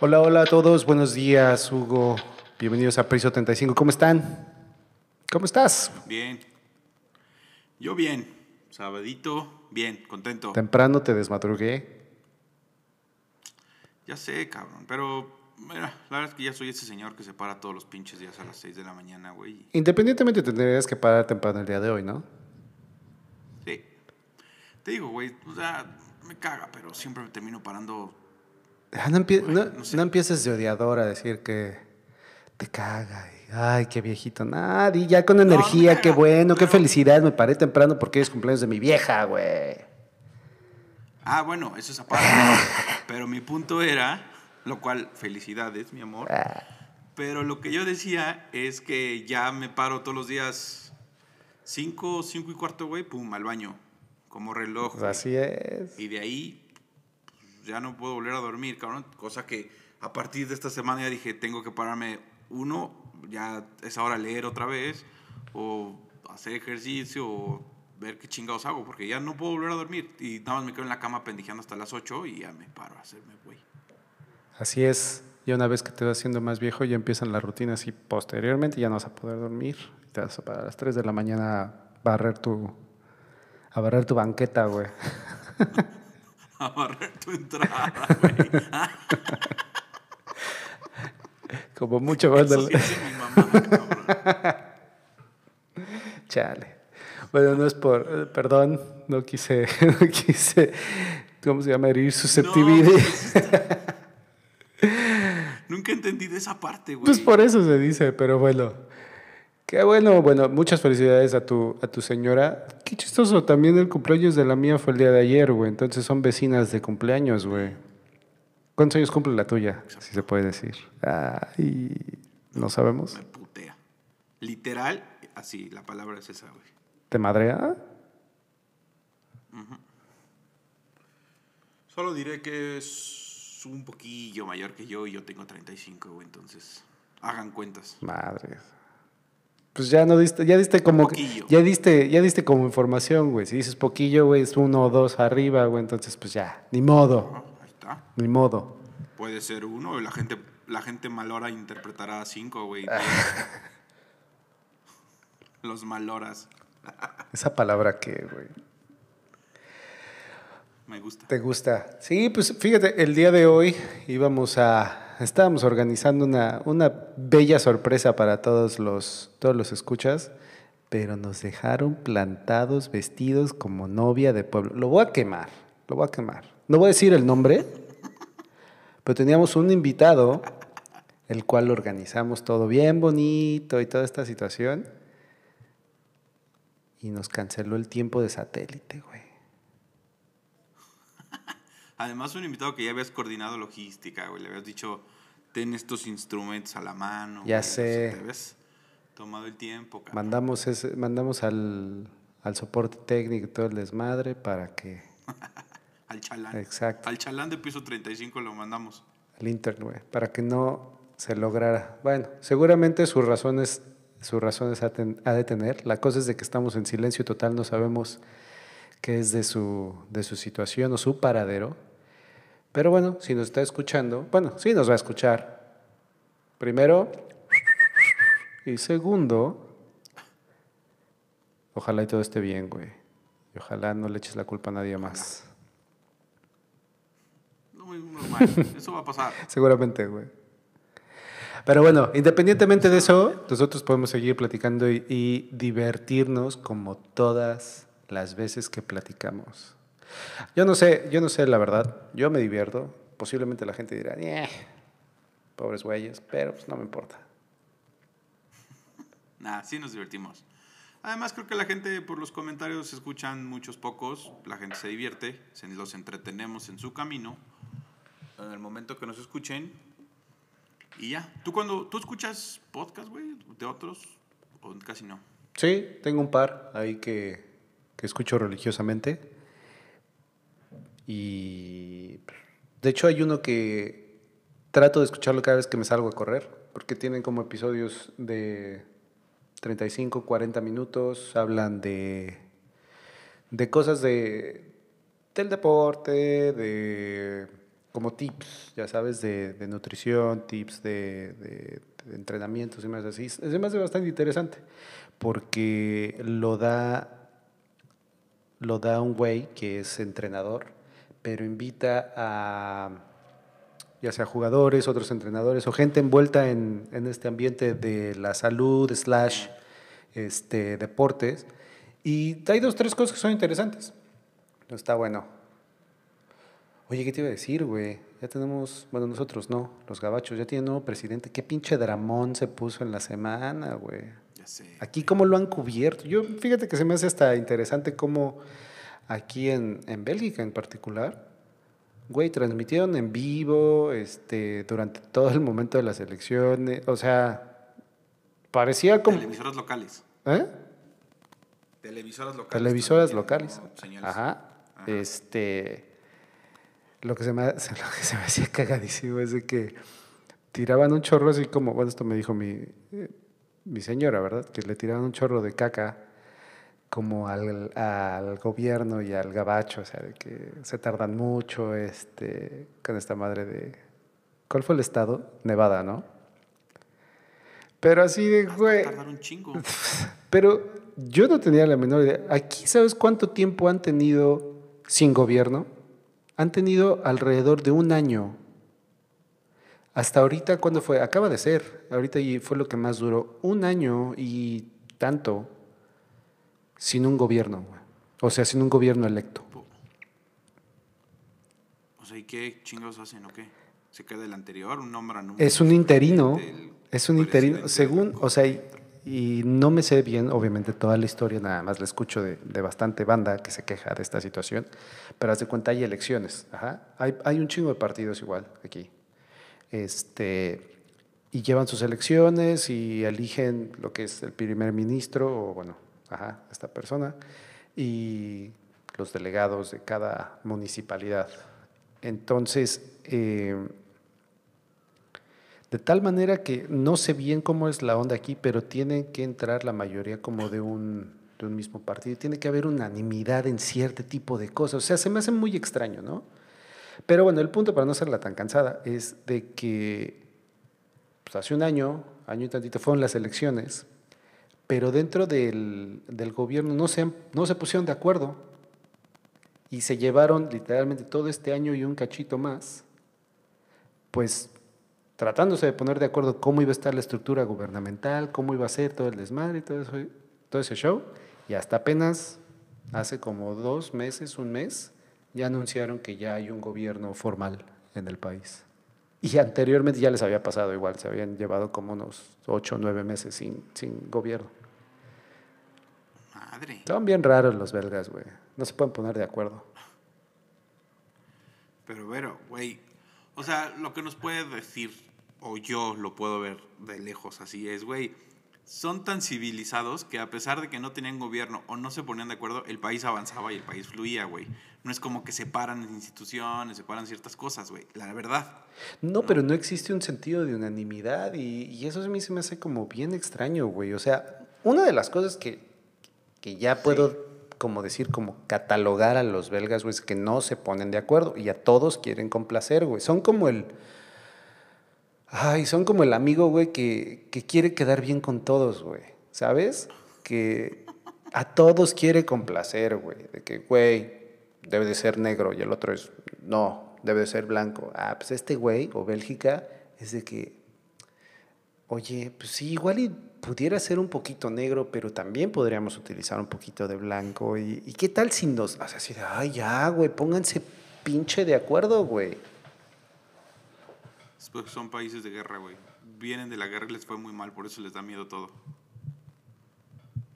Hola, hola a todos, buenos días, Hugo. Bienvenidos a Priso 35. ¿Cómo están? ¿Cómo estás? Bien. Yo bien. Sabadito, bien, contento. Temprano te desmadrugué. Ya sé, cabrón, pero mira, la verdad es que ya soy ese señor que se para todos los pinches días a las 6 de la mañana, güey. Independientemente tendrías que parar temprano el día de hoy, ¿no? Sí. Te digo, güey, o sea, me caga, pero siempre me termino parando. No, empie- Ay, no- no sé. no empieces de odiador a decir que te caga. y, Ay, qué viejito. Nadie, ya con energía, qué bueno, qué felicidad. Me paré temprano porque es cumpleaños de mi vieja, güey. Ah, bueno, eso es aparte. pero mi punto era, lo cual, felicidades, mi amor. Ah, Pero lo que yo decía es que ya me paro todos los días 5, 5 y cuarto, güey, pum, al baño. Como reloj. pues así es. Y de ahí ya no puedo volver a dormir, cabrón. Cosa que a partir de esta semana ya dije, tengo que pararme uno, ya es hora de leer otra vez, o hacer ejercicio, o ver qué chingados hago, porque ya no puedo volver a dormir. Y nada más me quedo en la cama pendijeando hasta las 8 y ya me paro a hacerme güey. Así es. Ya una vez que te vas haciendo más viejo, ya empiezan las rutinas y posteriormente ya no vas a poder dormir. Te vas a parar a las 3 de la mañana a barrer tu, a barrer tu banqueta, güey. A barrer tu entrada, güey. Como mucho más del... sí dice mi mamá, cabrón. Chale. Bueno, no es por... eh, Perdón, no quise... No quise... ¿Cómo se llama? Herir susceptibilidad. Nunca entendí de esa parte, güey. Pues por eso se dice, pero bueno. Qué bueno, bueno, muchas felicidades a tu, a tu señora. Qué chistoso, también el cumpleaños de la mía fue el día de ayer, güey. Entonces son vecinas de cumpleaños, güey. ¿Cuántos años cumple la tuya? Si se puede decir. Ay, no sabemos. Me putea. Literal, así, la palabra es esa, güey. ¿Te madrea? Solo diré que es un poquillo mayor que yo y yo tengo 35, güey, entonces hagan cuentas. Madre. Pues ya no diste, ya diste como, Poquillo. ya diste, ya diste como información, güey. Si dices poquillo, güey, es uno o dos arriba, güey. Entonces, pues ya, ni modo, Ah, Ahí está. ni modo. Puede ser uno, la gente, la gente malora interpretará cinco, güey. Los maloras. Esa palabra que, güey. Me gusta. ¿Te gusta? Sí, pues fíjate, el día de hoy íbamos a, estábamos organizando una, una bella sorpresa para todos los, todos los escuchas, pero nos dejaron plantados, vestidos como novia de pueblo. Lo voy a quemar, lo voy a quemar. No voy a decir el nombre, pero teníamos un invitado, el cual organizamos todo bien bonito y toda esta situación, y nos canceló el tiempo de satélite, güey. Además, un invitado que ya habías coordinado logística, güey. Le habías dicho, ten estos instrumentos a la mano. Ya güey, sé. Te habías tomado el tiempo, cabrón. Mandamos, ese, mandamos al, al soporte técnico y todo el desmadre para que. Al chalán. Exacto. Al chalán de piso 35 lo mandamos. Al internet, güey, para que no se lograra. Bueno, seguramente sus razones, sus razones ha, ten- ha de tener. La cosa es de que estamos en silencio total, no sabemos qué es de su, de su situación o su paradero. Pero bueno, si nos está escuchando, bueno, sí nos va a escuchar. Primero, y segundo, ojalá y todo esté bien, güey. Y ojalá no le eches la culpa a nadie más. No, muy normal. Eso va a pasar. Seguramente, güey. Pero bueno, independientemente de eso, nosotros podemos seguir platicando y, y divertirnos como todas las veces que platicamos. Yo no sé, yo no sé la verdad. Yo me divierto. Posiblemente la gente dirá, "Eh, pobres güeyes, pero pues no me importa. Nada, sí nos divertimos. Además, creo que la gente por los comentarios escuchan muchos pocos. La gente se divierte, se los entretenemos en su camino. En el momento que nos escuchen. Y ya. ¿Tú cuando tú escuchas podcast, güey, de otros? O casi no. Sí, tengo un par ahí que, que escucho religiosamente. Y de hecho hay uno que trato de escucharlo cada vez que me salgo a correr, porque tienen como episodios de 35, 40 minutos, hablan de, de cosas de, del deporte, de como tips, ya sabes, de, de nutrición, tips de, de, entrenamientos y más así. Es me hace bastante interesante porque lo da, lo da un güey que es entrenador, pero invita a ya sea jugadores, otros entrenadores o gente envuelta en, en este ambiente de la salud slash este, deportes. Y hay dos, tres cosas que son interesantes. Está bueno. Oye, ¿qué te iba a decir, güey? Ya tenemos, bueno, nosotros no, los gabachos, ya tienen nuevo presidente. ¿Qué pinche dramón se puso en la semana, güey? Ya sé. Aquí cómo lo han cubierto. Yo, fíjate que se me hace hasta interesante cómo aquí en, en Bélgica en particular, güey, transmitieron en vivo este, durante todo el momento de las elecciones. O sea, parecía como... Televisoras locales. ¿Eh? Televisoras locales. Televisoras locales. Ajá. Este. Lo que, se me, lo que se me hacía cagadísimo es de que tiraban un chorro así como, bueno, esto me dijo mi, eh, mi señora, ¿verdad? Que le tiraban un chorro de caca como al, al gobierno y al gabacho, o sea, de que se tardan mucho este, con esta madre de... ¿Cuál fue el estado? Nevada, ¿no? Pero así de, güey... Tardar un chingo. Pero yo no tenía la menor idea. Aquí, ¿sabes cuánto tiempo han tenido sin gobierno? Han tenido alrededor de un año. Hasta ahorita, ¿cuándo fue? Acaba de ser. Ahorita y fue lo que más duró. Un año y tanto sin un gobierno. güey. O sea, sin un gobierno electo. O sea, ¿y qué chingados hacen o qué? ¿Se queda el anterior? ¿Un nombran un Es un interino. Es un interino. Según, o sea, y, y no me sé bien, obviamente, toda la historia, nada más la escucho de, de bastante banda que se queja de esta situación, pero haz de cuenta, hay elecciones. Ajá. Hay, hay un chingo de partidos igual aquí. Este, y llevan sus elecciones y eligen lo que es el primer ministro, o bueno, ajá, esta persona, y los delegados de cada municipalidad. Entonces, eh, de tal manera que no sé bien cómo es la onda aquí, pero tiene que entrar la mayoría como de un, de un mismo partido. Tiene que haber unanimidad en cierto tipo de cosas. O sea, se me hace muy extraño, ¿no? Pero bueno, el punto para no hacerla tan cansada es de que pues, hace un año, año y tantito, fueron las elecciones, pero dentro del, del gobierno no se, no se pusieron de acuerdo y se llevaron literalmente todo este año y un cachito más, pues tratándose de poner de acuerdo cómo iba a estar la estructura gubernamental, cómo iba a ser todo el desmadre y todo, eso, todo ese show, y hasta apenas hace como dos meses, un mes, ya anunciaron que ya hay un gobierno formal en el país. Y anteriormente ya les había pasado igual, se habían llevado como unos ocho o nueve meses sin, sin gobierno. Madre. Son bien raros los belgas, güey. No se pueden poner de acuerdo. Pero, pero, güey. O sea, lo que nos puede decir, o yo lo puedo ver de lejos así, es, güey. Son tan civilizados que a pesar de que no tenían gobierno o no se ponían de acuerdo, el país avanzaba y el país fluía, güey. No es como que separan instituciones, separan ciertas cosas, güey. La verdad. No, pero no existe un sentido de unanimidad y, y eso a mí se me hace como bien extraño, güey. O sea, una de las cosas que, que ya puedo, como decir, como catalogar a los belgas, güey, que no se ponen de acuerdo y a todos quieren complacer, güey. Son como el... Ay, son como el amigo, güey, que, que quiere quedar bien con todos, güey. ¿Sabes? Que a todos quiere complacer, güey. De que, güey, debe de ser negro y el otro es, no, debe de ser blanco. Ah, pues este güey o Bélgica es de que, oye, pues sí, igual y pudiera ser un poquito negro, pero también podríamos utilizar un poquito de blanco. ¿Y, y qué tal si nos, sea, así de, ay, ya, güey, pónganse pinche de acuerdo, güey? Son países de guerra, güey. Vienen de la guerra y les fue muy mal, por eso les da miedo todo.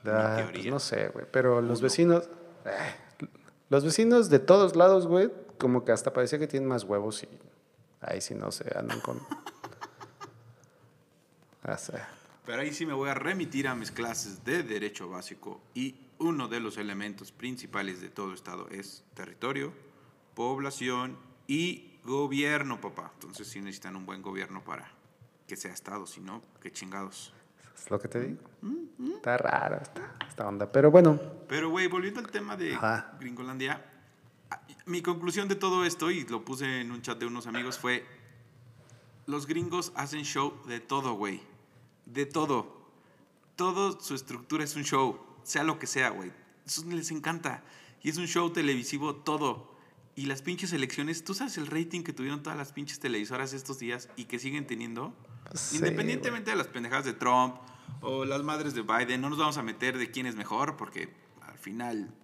Ah, pues no sé, güey, pero los Uno. vecinos, eh, los vecinos de todos lados, güey, como que hasta parecía que tienen más huevos y ahí sí no se andan con... Ah, sí. Pero ahí sí me voy a remitir a mis clases de Derecho Básico y uno de los elementos principales de todo Estado es territorio, población y gobierno, papá. Entonces sí necesitan un buen gobierno para que sea Estado, si no, qué chingados. Es lo que te digo. Está raro esta, esta onda, pero bueno, Pero, güey, volviendo al tema de Ajá. Gringolandia, Mi conclusión de todo esto, y lo puse en un chat de unos amigos, fue, los gringos hacen show de todo, güey. De todo. Todo su estructura es un show, sea lo que sea, güey. Eso les encanta. Y es un show televisivo todo. Y las pinches elecciones, ¿tú sabes el rating que tuvieron todas las pinches televisoras estos días y que siguen teniendo? Sí, Independientemente de las pendejadas de Trump o las madres de Biden, no nos vamos a meter de quién es mejor porque al final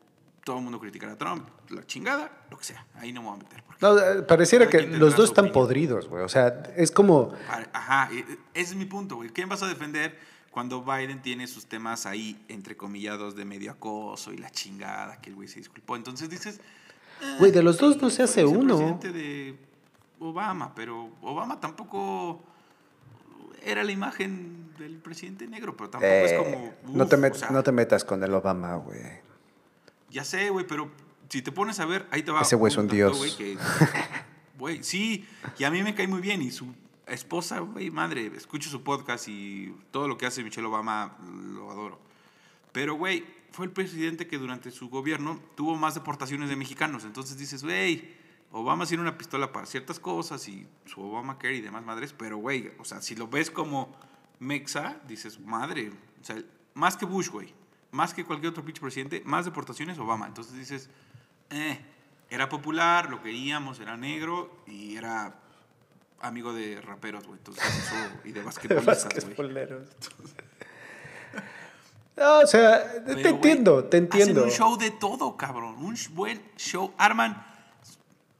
todo el mundo criticará a Trump, la chingada, lo que sea. Ahí no me voy a meter. No, eh, pareciera que los dos están podridos, güey. O sea, es como... Ajá, e- e- ese es mi punto, güey. ¿Quién vas a defender cuando Biden tiene sus temas ahí, entrecomillados, de medio acoso y la chingada, que el güey se disculpó? Entonces dices... eh, Güey, de los dos no se hace fue uno. vicepresidente de Obama, pero Obama tampoco era la imagen del presidente negro, pero tampoco es Eh, como... no, te uf, met- o sea, no te metas con el Obama, güey. Ya sé, güey, pero si te pones a ver, ahí te va. Ese güey es un dios. Güey, sí, y a mí me cae muy bien. Y su esposa, güey, madre, escucho su podcast y todo lo que hace Michelle Obama lo adoro. Pero, güey, fue el presidente que durante su gobierno tuvo más deportaciones de mexicanos. Entonces dices, güey, Obama tiene una pistola para ciertas cosas y su Obamacare y demás madres. Pero, güey, o sea, si lo ves como Mexa, dices, madre, o sea, más que Bush, güey, más que cualquier otro pinche presidente, más deportaciones Obama. Entonces dices, eh, era popular, lo queríamos, era negro y era amigo de raperos, güey. Entonces eso, y de basquetbolistas, güey. No, o sea, te Pero, entiendo, te entiendo. Hacen un show de todo, cabrón. Un buen show. Arman,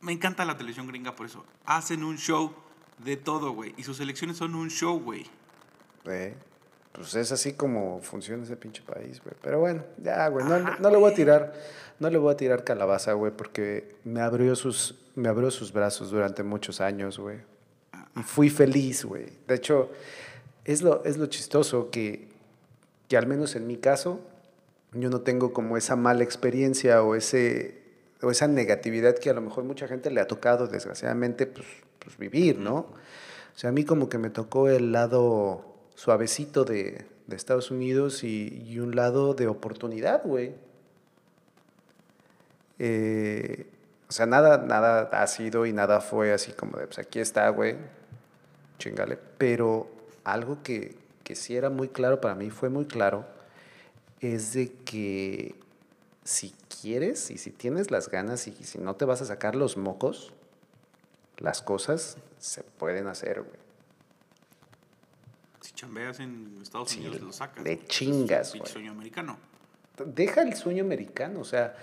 me encanta la televisión gringa por eso. Hacen un show de todo, güey. Y sus elecciones son un show, güey. Eh, pues es así como funciona ese pinche país, güey. Pero bueno, ya, güey, no, Ajá, no le voy a tirar, no le voy a tirar calabaza, güey, porque me abrió sus, me abrió sus brazos durante muchos años, güey. Y fui feliz, güey. De hecho, es lo, es lo chistoso que, que al menos en mi caso, yo no tengo como esa mala experiencia o ese o esa negatividad que a lo mejor mucha gente le ha tocado desgraciadamente pues, pues vivir, ¿no? O sea, a mí como que me tocó el lado suavecito de, de Estados Unidos y, y un lado de oportunidad, güey. Eh, o sea, nada, nada ha sido y nada fue así como de, pues aquí está, güey, chingale. Pero algo que, que sí era muy claro para mí, fue muy claro, es de que si quieres y si tienes las ganas y si no te vas a sacar los mocos, las cosas se pueden hacer, güey. Chambeas en Estados Sí, Unidos, lo sacas. Ese chingas, güey. sueño americano. Deja el sueño americano, o sea,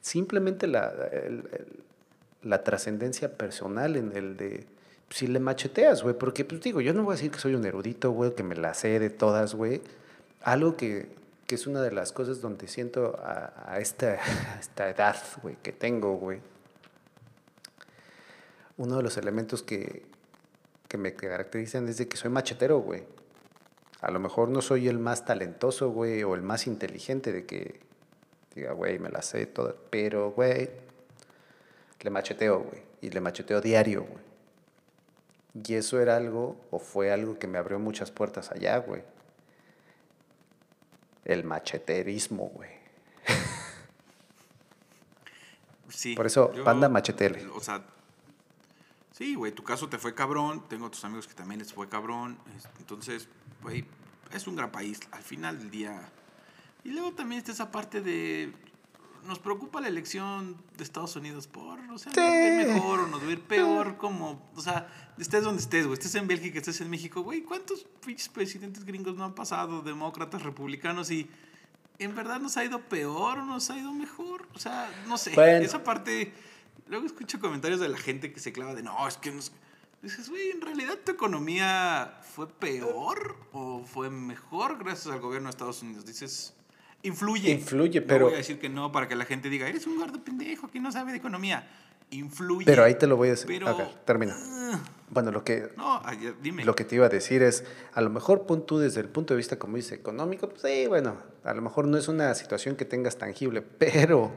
simplemente la, el- el- la trascendencia personal en el de si le macheteas, güey, porque pues digo, yo no voy a decir que soy un erudito, güey, que me la sé de todas, güey. Algo que, que es una de las cosas donde siento a, a esta, a esta edad, güey, que tengo, güey. Uno de los elementos que, que me caracterizan es de que soy machetero, güey. A lo mejor no soy el más talentoso, güey, o el más inteligente de que diga, güey, me la sé toda, pero, güey, le macheteo, güey, y le macheteo diario, güey. Y eso era algo, o fue algo que me abrió muchas puertas allá, güey. El macheterismo, güey. Sí. Por eso, banda machetele. O sea, sí, güey, tu caso te fue cabrón. Tengo otros amigos que también les fue cabrón. es- Entonces, güey, es un gran país al final del día. Y luego también está esa parte de. Nos preocupa la elección de Estados Unidos por, o sea, nos va a ir Sí. mejor o nos va a ir peor, como, o sea, estés donde estés, güey, estés en Bélgica, estés en México, güey, ¿cuántos pinches presidentes gringos no han pasado, demócratas, republicanos, y en verdad nos ha ido peor o nos ha ido mejor? O sea, no sé, Bueno. esa parte, luego escucho comentarios de la gente que se clava de, no, es que nos... Dices, güey, ¿en realidad tu economía fue peor o fue mejor gracias al gobierno de Estados Unidos? Dices, influye. Influye, No pero- voy a decir que no para que la gente diga, eres un gordo pendejo que no sabe de economía. Influye. Pero ahí te lo voy a decir. Pero- termina. Ah, Bueno, lo que, no, dime. Lo que te iba a decir es, a lo mejor tú desde el punto de vista, como dice, económico, pues sí, bueno, a lo mejor no es una situación que tengas tangible, pero,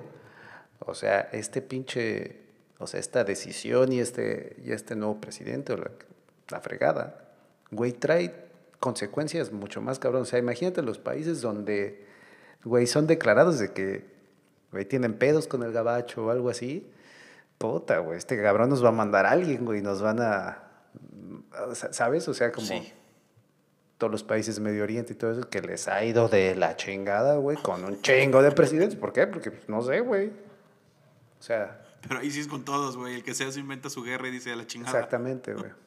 o sea, este pinche, o sea, esta decisión y este, y este nuevo presidente, o la, la fregada, güey, trae consecuencias mucho más cabrón. O sea, imagínate los países donde, güey, son declarados de que, güey, tienen pedos con el gabacho o algo así. puta, güey, este cabrón nos va a mandar a alguien, güey, nos van a, ¿sabes? O sea, como Sí. todos los países Medio Oriente y todo eso, que les ha ido de la chingada, güey, con un chingo de presidentes. ¿Por qué? Porque, pues, no sé, güey. O sea, Pero ahí sí es con todos, güey. El que sea se inventa su guerra y dice a la chingada. exactamente, güey.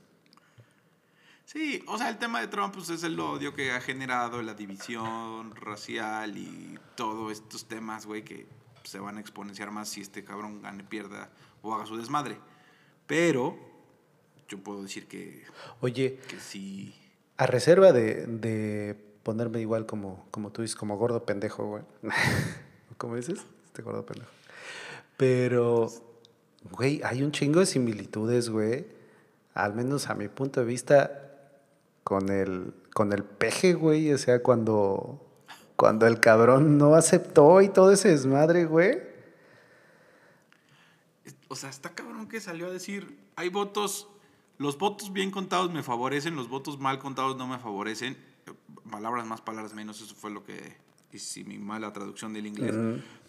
Sí, o sea, el tema de Trump pues, es el odio que ha generado, la división racial y todos estos temas, güey, que se van a exponenciar más si este cabrón gane, pierda o haga su desmadre. Pero yo puedo decir que, Oye, que sí. a reserva de, de ponerme igual como, como tú dices, como gordo pendejo, güey. ¿Cómo dices? Este gordo pendejo. Pero, güey, hay un chingo de similitudes, güey. Al menos a mi punto de vista, con el, con el peje, güey. O sea, cuando, cuando el cabrón no aceptó y todo ese desmadre, güey. O sea, está cabrón que salió a decir, hay votos, los votos bien contados me favorecen, los votos mal contados no me favorecen. Palabras más, palabras menos, eso fue lo que hice mi mala traducción del inglés.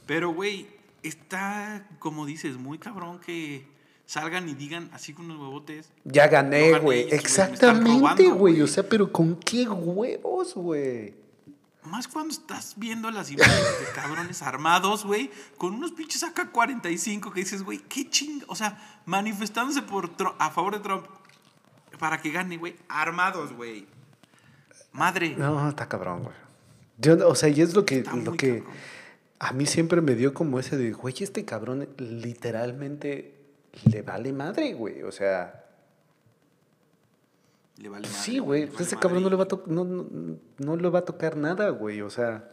Pero, güey, está, como dices, muy cabrón que salgan y digan así con los huevotes. Ya gané, güey. Exactamente, güey. O sea, pero ¿con qué huevos, güey? Más cuando estás viendo las imágenes de cabrones armados, güey, con unos pinches AK-45 que dices, güey, qué ching... O sea, manifestándose por a favor de Trump para que gane, güey, armados, güey. Madre. No, está cabrón, güey. O sea, y es lo que, lo que cabrón. A mí siempre me dio como ese de, güey, este cabrón literalmente le vale madre, güey. O sea, Le vale madre, sí, güey. le vale ese madre cabrón no le, va a no, no, no le va a tocar nada, güey. O sea,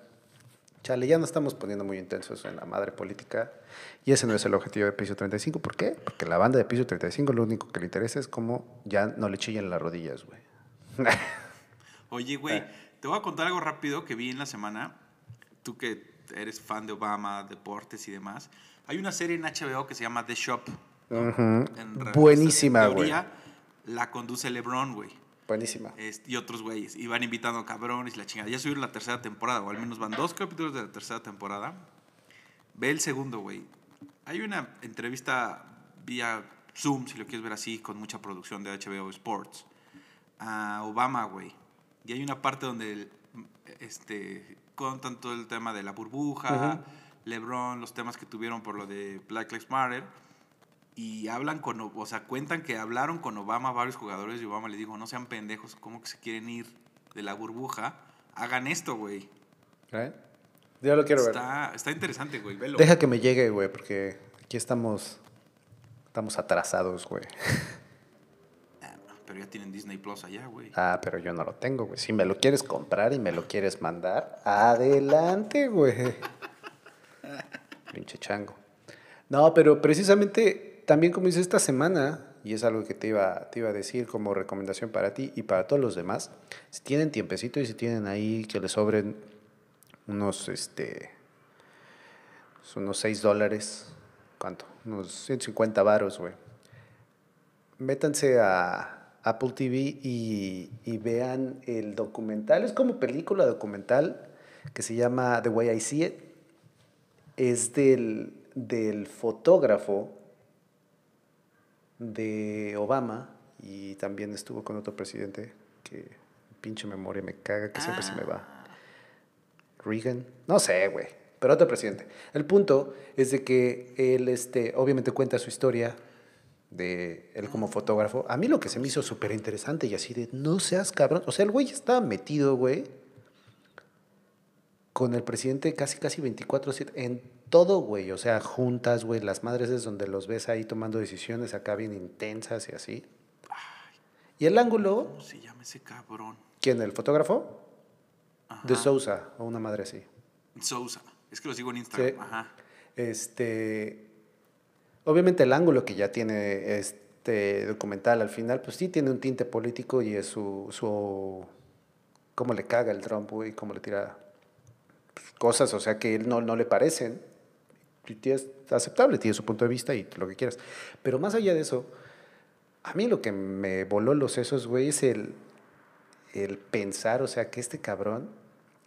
chale, ya no estamos poniendo muy intensos en la madre política. Y ese no es el objetivo de Piso 35. ¿Por qué? Porque la banda de Piso 35 lo único que le interesa es cómo ya no le chillen las rodillas, güey. Oye, güey, te voy a contar algo rápido que vi en la semana. Tú que eres fan de Obama, deportes y demás. Hay una serie en HBO que se llama The Shop. Ujú. En re- Buenísima, en güey. La conduce LeBron, güey. Buenísima. Este, y otros güeyes. Y van invitando cabrones y la chingada. Ya subieron la tercera temporada, o al menos van dos capítulos de la tercera temporada. Ve el segundo, güey. Hay una entrevista vía Zoom, si lo quieres ver así, con mucha producción de HBO Sports, a Obama, güey. Y hay una parte donde el- este, contan todo el tema de la burbuja, LeBron, los temas que tuvieron por lo de Black Lives Matter. Y hablan con, o sea, cuentan que hablaron con Obama varios jugadores y Obama le dijo, no sean pendejos, ¿cómo que se quieren ir de la burbuja? Hagan esto, güey. ¿Eh? Ya lo quiero ver. Está, está interesante, güey, velo. Deja que me llegue, güey, porque aquí estamos. Estamos atrasados, güey. Pero ya tienen Disney Plus allá, güey. Ah, pero yo no lo tengo, güey. Si me lo quieres comprar y me lo quieres mandar, adelante, güey. Pinche chango. No, pero precisamente también como hice esta semana, y es algo que te iba, te iba a decir como recomendación para ti y para todos los demás, si tienen tiempecito y si tienen ahí que les sobren unos, este, unos 6 dólares, ¿cuánto? Unos 150 varos, güey. Métanse a Apple TV y, y vean el documental. Es como película documental que se llama The Way I See It. Es del, del fotógrafo de Obama y también estuvo con otro presidente que pinche memoria me caga que siempre se me va. Reagan, no sé, güey, pero otro presidente. El punto es de que él, este, obviamente cuenta su historia de él como fotógrafo. A mí lo que se me hizo súper interesante y así de, no seas cabrón. O sea, el güey estaba metido, güey, con el presidente casi, casi 24-7 en todo, güey. O sea, juntas, güey, las madres es donde los ves ahí tomando decisiones acá bien intensas y así. Y el ángulo, ¿Cómo se llama ese cabrón? ¿quién? ¿El fotógrafo? De Ajá. Sousa, o una madre así. Sousa. Es que lo sigo en Instagram. Sí. Ajá. Este, obviamente el ángulo que ya tiene este documental al final, pues sí tiene un tinte político y es su, su cómo le caga el Trump, güey, cómo le tira pues, cosas, o sea, que él no, no le parecen. Y es aceptable, tiene su punto de vista y lo que quieras. Pero más allá de eso, a mí lo que me voló los sesos, güey, es el, el pensar, o sea, que este cabrón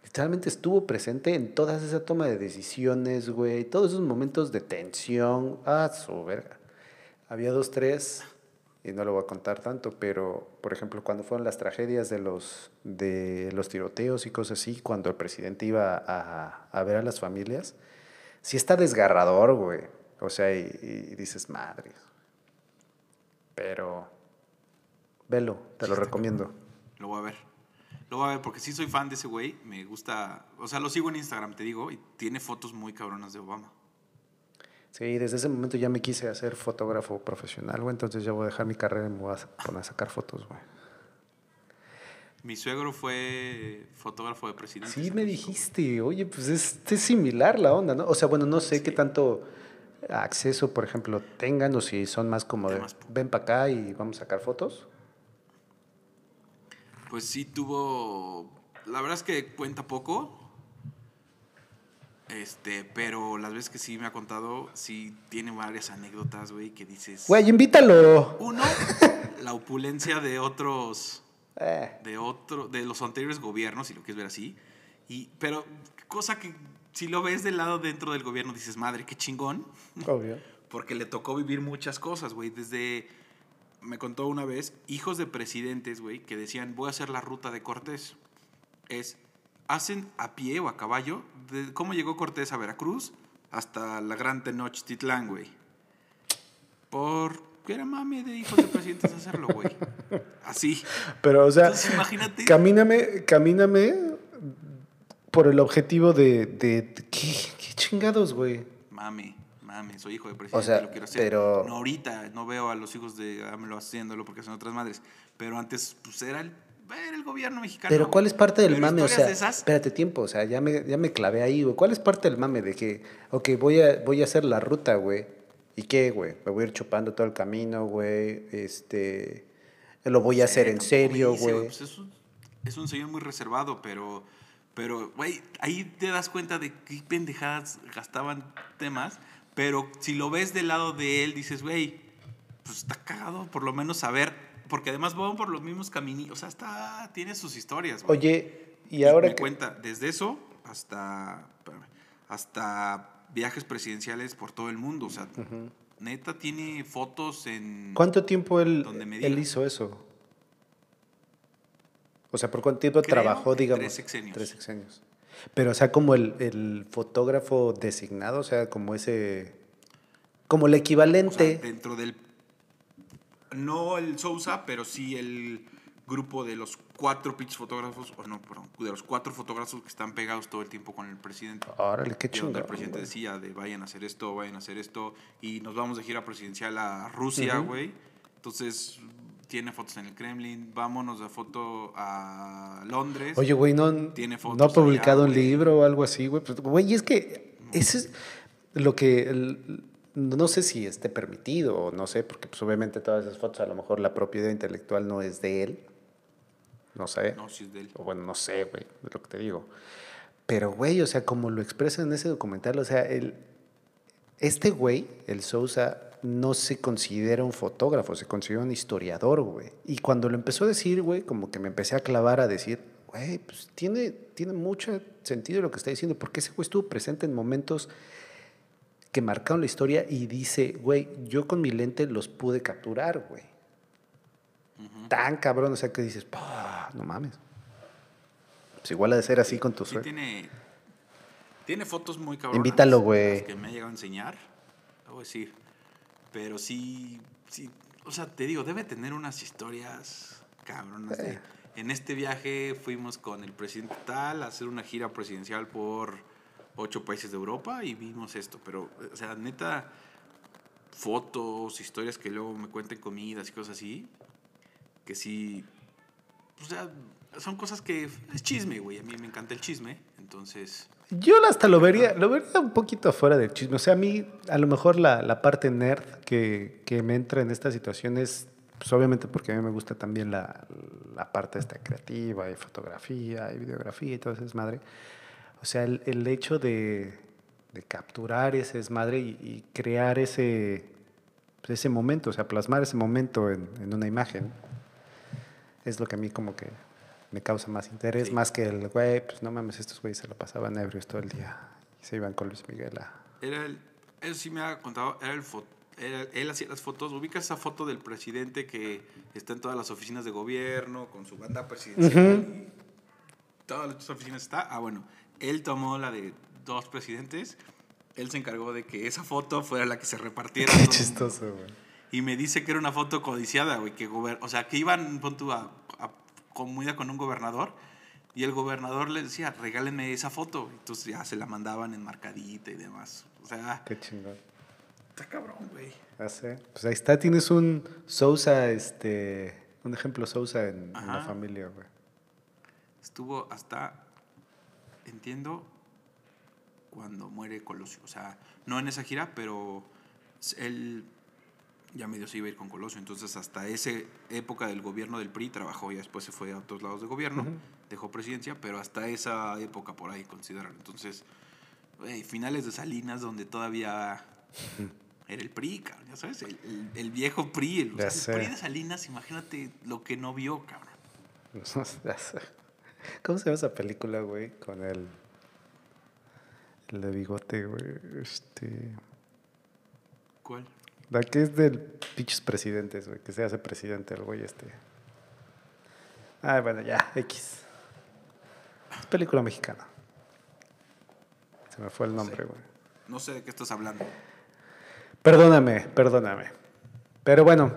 literalmente estuvo presente en toda esa toma de decisiones, güey, todos esos momentos de tensión, ah, su verga. Había dos, tres, y no lo voy a contar tanto, pero por ejemplo, cuando fueron las tragedias de los, de los tiroteos y cosas así, cuando el presidente iba a, a ver a las familias, sí está desgarrador, güey. O sea, y, y dices, madre. Pero, velo, te lo recomiendo. Lo voy a ver. Lo voy a ver porque sí soy fan de ese güey. Me gusta. O sea, lo sigo en Instagram, te digo, y tiene fotos muy cabronas de Obama. Sí, desde ese momento ya me quise hacer fotógrafo profesional, güey. Entonces ya voy a dejar mi carrera y me voy a poner a sacar fotos, güey. Mi suegro fue fotógrafo de presidente. Sí, me dijiste, oye, pues es, es similar la onda, ¿no? O sea, bueno, no sé qué tanto acceso, por ejemplo, tengan o si son más como de, ven para acá y vamos a sacar fotos. Pues sí tuvo. La verdad es que cuenta poco. Este, pero las veces que sí me ha contado, sí tiene varias anécdotas, güey, que dices. Güey, invítalo. Uno, la opulencia de otros. Eh, De otro, de los anteriores gobiernos, si lo quieres ver así. Y, pero, cosa que si lo ves del lado dentro del gobierno, dices, madre, qué chingón. obvio. Porque le tocó vivir muchas cosas, güey. Desde, me contó una vez, hijos de presidentes, güey, que decían, voy a hacer la ruta de Cortés. Es, hacen a pie o a caballo, de cómo llegó Cortés a Veracruz hasta la Gran Tenochtitlán, güey. Por, que era mame de hijos de presidentes hacerlo, güey. Así. Pero, o sea, Entonces, imagínate. camíname, camíname por el objetivo de, de, de- ¿qué, qué chingados, güey? Mame, mame, soy hijo de presidente, sea, lo quiero hacer. pero- No ahorita, no veo a los hijos de AMLO haciéndolo porque son otras madres. Pero antes, pues era el, era el gobierno mexicano. Pero ¿cuál es parte del Pero mame? O sea, esas, espérate tiempo, o sea, ya me, ya me clavé ahí, güey. ¿Cuál es parte del mame de que, ok, voy a, voy a hacer la ruta, güey? ¿Y qué, güey? Me voy a ir chupando todo el camino, güey. Este, lo voy a hacer en tampoco serio, güey. pues es, un, es un señor muy reservado, pero, pero, güey, ahí te das cuenta de qué pendejadas gastaban temas. Pero si lo ves del lado de él, dices, güey, pues está cagado por lo menos saber. Porque además van por los mismos caminos. O sea, está, tiene sus historias. Oye, y ahora me que... cuenta, desde eso hasta, espérame, hasta viajes presidenciales por todo el mundo. O sea, neta tiene fotos en... ¿Cuánto tiempo él, él hizo eso? O sea, ¿por cuánto tiempo Creo trabajó, digamos? tres sexenios. Tres sexenios. Pero, o sea, como el, el fotógrafo designado, o sea, como ese... Como el O sea, equivalente... dentro del... No el Sousa, pero sí el grupo de los cuatro pinches fotógrafos, o no, perdón, de los cuatro fotógrafos que están pegados todo el tiempo con el presidente. Órale, qué donde el presidente güey. decía de vayan a hacer esto, vayan a hacer esto, y nos vamos de gira presidencial a Rusia, güey. Entonces, tiene fotos en el Kremlin, vámonos de foto a Londres. Oye, güey, no, Tiene no ha publicado allá, un güey. libro o algo así, güey. Güey, es que ese es lo que... el- no sé si esté permitido o no sé, porque pues obviamente todas esas fotos a lo mejor la propiedad intelectual no es de él. No sé. No, si es de él. O bueno, no sé, güey, es lo que te digo. Pero, güey, o sea, como lo expresa en ese documental, o sea, el, este güey, el Sousa, no se considera un fotógrafo, se considera un historiador, güey. Y cuando lo empezó a decir, güey, como que me empecé a clavar a decir, güey, pues tiene, tiene mucho sentido lo que está diciendo, porque ese güey estuvo presente en momentos que marcaron la historia y dice, güey, yo con mi lente los pude capturar, güey. Tan cabrón, o sea, que dices, "Pah, no mames. Pues igual ha de ser así con tu Sí suerte. tiene, tiene fotos muy cabronas. Invítalo, güey. Que me ha llegado a enseñar. Lo voy a decir. Pero sí, sí, o sea, te digo, debe tener unas historias cabronas. de, en este viaje fuimos con el presidente tal a hacer una gira presidencial por ocho países de Europa y vimos esto. Pero, o sea, neta, fotos, historias que luego me cuenten comidas y cosas así. Que sí, o sea, son cosas que es chisme, güey. A mí me encanta el chisme, entonces... Yo hasta lo vería, lo vería un poquito fuera del chisme. O sea, a mí, a lo mejor la, la parte nerd que, que me entra en esta situación es, pues obviamente porque a mí me gusta también la, la parte esta creativa y fotografía y videografía y todo ese desmadre. O sea, el, el hecho de, de capturar ese desmadre y, y crear ese, pues, ese momento, o sea, plasmar ese momento en, en una imagen, es lo que a mí como que me causa más interés, Sí. más que el güey, pues no mames, estos güeyes se lo pasaban ebrios todo el día y se iban con Luis Miguel a... Era el, él sí me ha contado, era el, fo- él, él hacía las fotos. ¿Ubicas esa foto del presidente que está en todas las oficinas de gobierno, con su banda presidencial? y todas las oficinas está. Ah, bueno, él tomó la de dos presidentes. Él se encargó de que esa foto fuera la que se repartiera. Qué chistoso, güey. Y me dice que era una foto codiciada, güey. Que gober- o sea, que iban pon tú, a comida con un gobernador. Y el gobernador le decía, regálenme esa foto. Entonces ya se la mandaban enmarcadita y demás. O sea, Qué chingón. está cabrón, güey. Ya sé. Pues ahí está, tienes un Sousa, este, un ejemplo Sousa en, en la familia, güey. Estuvo hasta, entiendo, cuando muere Colosio. O sea, no en esa gira, pero él ya medio se iba a ir con Colosio. Entonces, hasta esa época del gobierno del PRI trabajó. Ya después se fue a otros lados de gobierno, dejó presidencia, pero hasta esa época por ahí consideran. Entonces, güey, finales de Salinas, donde todavía era el PRI, cabrón, ya sabes, el, el- el viejo PRI, el, o sea, el PRI de Salinas, imagínate lo que no vio, cabrón. ¿Cómo se llama esa película, güey? Con el. El de bigote, güey. Este. ¿Cuál? La que es del pinches presidentes, güey. Que se hace presidente el güey este. Ah, bueno, ya, X. Es película mexicana. Se me fue el nombre, güey. No sé de qué estás hablando. Perdóname, perdóname. Pero bueno,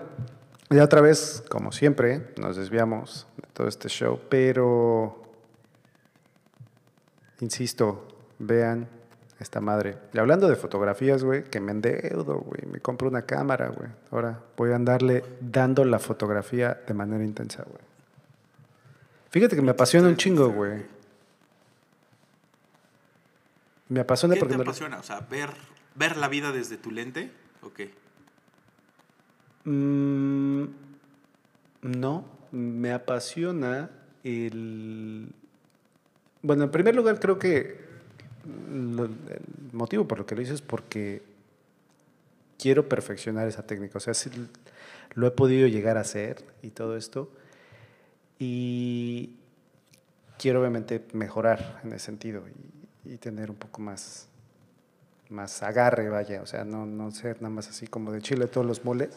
ya otra vez, como siempre, nos desviamos de todo este show, pero insisto, vean esta madre. Y hablando de fotografías, güey, que me endeudo, güey, me compro una cámara, güey. Ahora voy a andarle dando la fotografía de manera intensa, güey. Fíjate que me apasiona un chingo, güey. Me apasiona ¿Qué porque te me- apasiona? O sea, ver, ver la vida desde tu lente. Ok. Mm, no, me apasiona el... Bueno, en primer lugar creo que el motivo por lo que lo hice es porque quiero perfeccionar esa técnica. O sea, sí lo he podido llegar a hacer y todo esto. Y quiero obviamente mejorar en ese sentido y, y tener un poco más, más agarre, vaya. O sea, no, no ser nada más así como de chile todos los moles,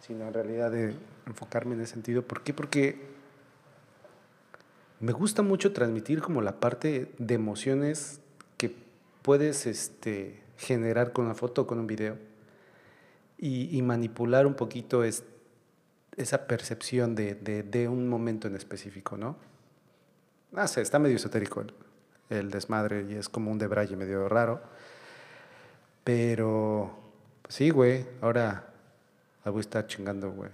sino en realidad de enfocarme en ese sentido. ¿Por qué? Porque me gusta mucho transmitir como la parte de emociones puedes este, generar con una foto o con un video y, y manipular un poquito es- esa percepción de, de- de un momento en específico, ¿no? No sé, está medio esotérico el, el desmadre y es como un debraye medio raro. Pero, pues sí, güey, ahora la voy a estar chingando, güey.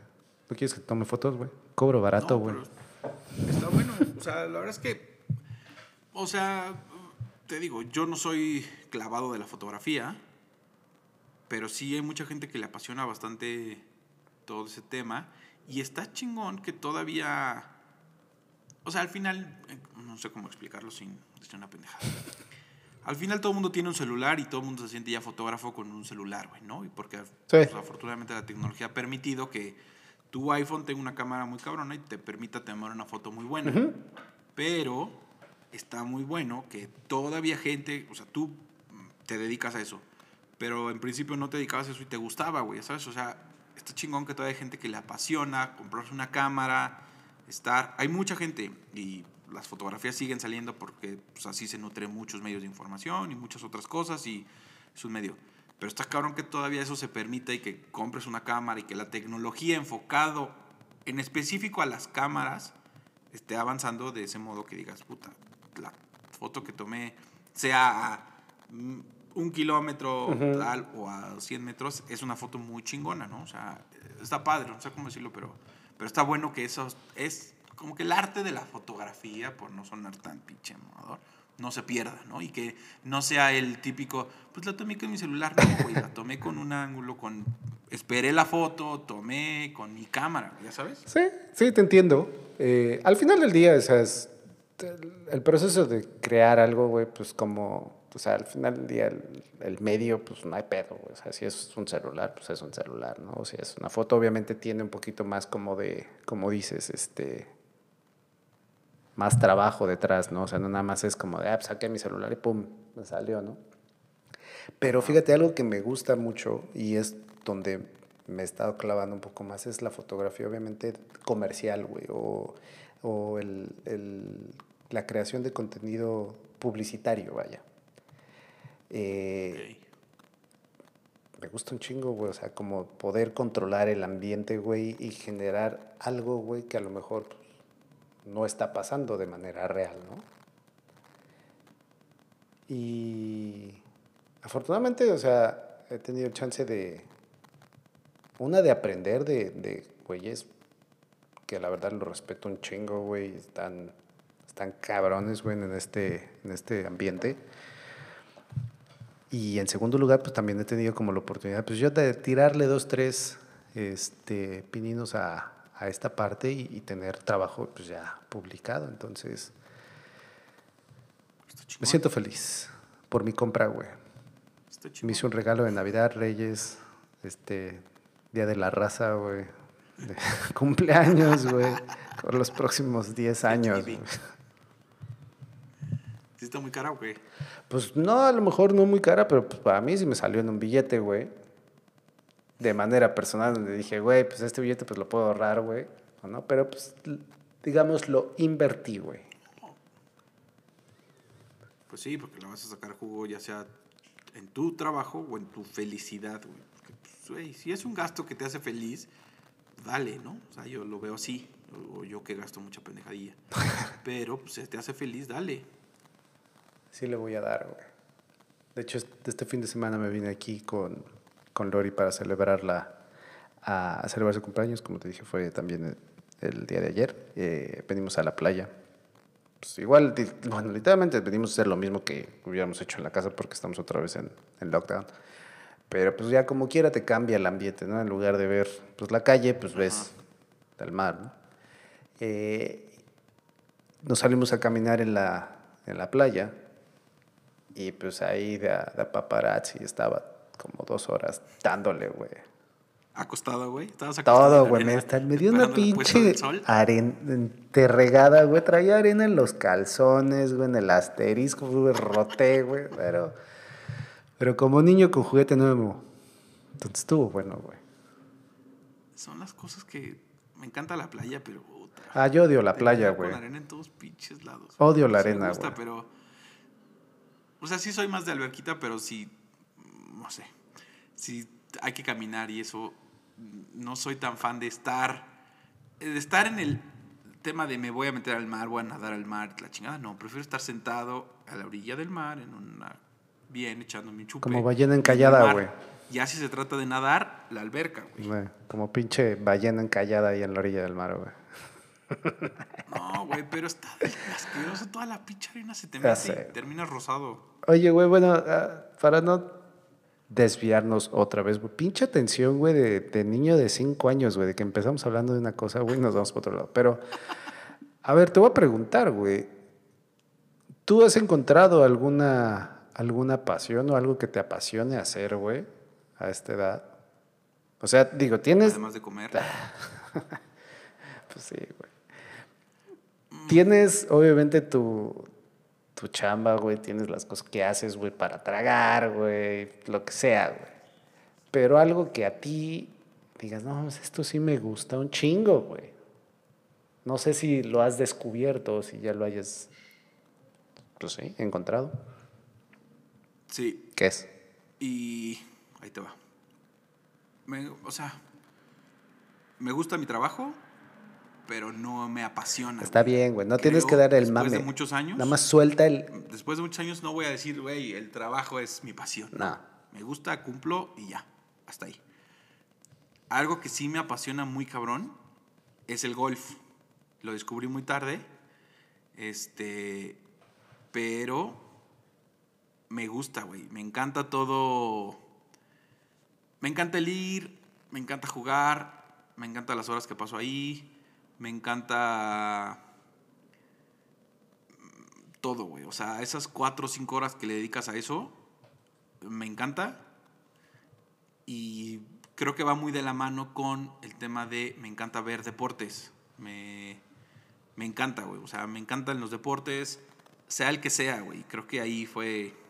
¿No quieres que tome fotos, güey? Cobro barato, No, güey. Está bueno. O sea, la verdad es que. O sea, te digo, yo no soy clavado de la fotografía. Pero sí hay mucha gente que le apasiona bastante todo ese tema. Y está chingón que todavía. O sea, al final. eh, No sé cómo explicarlo sin decir una pendejada. Al final todo el mundo tiene un celular y todo el mundo se siente ya fotógrafo con un celular, güey, ¿no? Y porque pues, afortunadamente la tecnología ha permitido que tu iPhone tenga una cámara muy cabrona y te permita tomar una foto muy buena. Pero está muy bueno que todavía gente, o sea, tú te dedicas a eso, pero en principio no te dedicabas a eso y te gustaba, güey, ¿sabes? O sea, está chingón que todavía hay gente que le apasiona comprarse una cámara, estar... Hay mucha gente y las fotografías siguen saliendo porque pues, así se nutren muchos medios de información y muchas otras cosas y es un medio. Pero está cabrón que todavía eso se permita y que compres una cámara y que la tecnología enfocado en específico a las cámaras esté avanzando de ese modo que digas, puta, la foto que tomé sea a un kilómetro tal o a 100 metros, es una foto muy chingona, ¿no? O sea, está padre, no sé cómo decirlo, pero, pero está bueno que eso es como que el arte de la fotografía, por no sonar tan pinche mamador, no se pierda, ¿no? Y que no sea el típico, pues la tomé con mi celular, no, güey, la tomé con un ángulo, con... Esperé la foto, tomé con mi cámara, ¿ya sabes? Sí, sí, te entiendo. Eh, al final del día, o sea, es- el, proceso de crear algo, güey, pues como, o sea, al final del día el, el medio, pues no hay pedo, güey. O sea, si es un celular, pues es un celular, ¿no? O si es una foto, obviamente tiene un poquito más como de, como dices, este, más trabajo detrás, ¿no? O sea, no nada más es como de, ah, pues saqué mi celular y pum, me salió, ¿no? Pero fíjate, algo que me gusta mucho y es donde me he estado clavando un poco más es la fotografía, obviamente comercial, güey, o, o el, el- la creación de contenido publicitario, vaya. Eh, me gusta un chingo, güey, o sea, como poder controlar el ambiente, güey, y generar algo, güey, que a lo mejor no está pasando de manera real, ¿no? Y afortunadamente, o sea, he tenido chance de, una de aprender de, de güeyes que la verdad lo respeto un chingo, güey, están, están cabrones, güey, en este, en este ambiente. Y en segundo lugar, pues también he tenido como la oportunidad, pues yo de tirarle dos, tres este, pininos a, a esta parte y, y tener trabajo pues ya publicado. Entonces, me siento feliz por mi compra, güey. Me hice un regalo de Navidad, Reyes, este, Día de la Raza, güey. De cumpleaños, güey. Por los próximos 10 años. Sí está muy cara, güey. Pues no, a lo mejor no muy cara, pero pues para mí sí me salió en un billete, güey. De manera personal, donde dije, güey, pues este billete pues lo puedo ahorrar, güey. ¿o ¿no? Pero pues, digamos, lo invertí, güey. Pues sí, porque le vas a sacar jugo ya sea en tu trabajo o en tu felicidad, güey. Porque, pues, güey, si es un gasto que te hace feliz, dale, ¿no? O sea, yo lo veo así. O, yo que gasto mucha pendejadilla. Pero, pues, si te hace feliz, dale. Sí le voy a dar, güey. De hecho, este fin de semana me vine aquí con, con Lori para celebrarla, a, celebrar su cumpleaños. Como te dije, fue también el, el día de ayer. Eh, venimos a la playa. Pues igual, bueno, literalmente venimos a hacer lo mismo que hubiéramos hecho en la casa porque estamos otra vez en, en lockdown. Pero pues ya como quiera te cambia el ambiente, ¿no? En lugar de ver pues la calle, pues ves el mar, ¿no? Eh, nos salimos a caminar en la, en la playa y pues ahí de, de paparazzi estaba como dos horas dándole, güey. Acostado, güey. Estabas Todo, güey. Me, está- me dio una pinche arena enterregada, güey. Traía arena en los calzones, güey, en el asterisco, güey, roté, güey. Pero, pero como niño con juguete nuevo. Entonces estuvo bueno, güey. Son las cosas que... Me encanta la playa, pero... puta, Ah, yo odio la playa, con güey. arena en todos pinches lados. Odio la Sí me arena, gusta, güey. pero... O sea, sí soy más de alberquita, pero sí... No sé. Si hay que caminar y eso... No soy tan fan de estar... De estar en el tema de me voy a meter al mar, voy a nadar al mar, la chingada. No, prefiero estar sentado a la orilla del mar, en una... Bien, echándome un chupe. Como ballena encallada, güey. Ya si se trata de nadar, la alberca, güey. Como pinche ballena encallada ahí en la orilla del mar, güey. No, güey, pero está asqueroso. Toda la pinche arena se te mete y terminas rosado. Oye, güey, bueno, ah, para no desviarnos otra vez, güey, pinche atención, güey, de, de niño de cinco años, güey, de que empezamos hablando de una cosa, güey, nos vamos para otro lado. Pero, a ver, te voy a preguntar, güey, ¿tú has encontrado alguna, alguna pasión o algo que te apasione hacer, güey, a esta edad? O sea, digo, tienes... Además de comer. Pues sí, güey. Tienes, obviamente, tu, tu chamba, güey. Tienes las cosas que haces, güey, para tragar, güey. Lo que sea, güey. Pero algo que a ti digas, no, mames, esto sí me gusta un chingo, güey. No sé si lo has descubierto o si ya lo hayas, pues sí, encontrado. Sí, ¿Qué es? y ahí te va. Me- o sea, me gusta mi trabajo, pero no me apasiona. Está güey. bien, güey. No tienes que dar el después mame. de muchos años. Nada más suelta el... Después de muchos años no voy a decir, güey, el trabajo es mi pasión. No. Me gusta, cumplo y ya. Hasta ahí. Algo que sí me apasiona muy cabrón es el golf. Lo descubrí muy tarde. Este. Pero. Me gusta, güey. Me encanta todo. Me encanta el ir. Me encanta jugar. Me encanta las horas que paso ahí. Me encanta todo, güey. O sea, esas cuatro o cinco horas que le dedicas a eso, me encanta. Y creo que va muy de la mano con el tema de me encanta ver deportes. Me, me encanta, güey. O sea, me encantan los deportes, sea el que sea, güey. Creo que ahí fue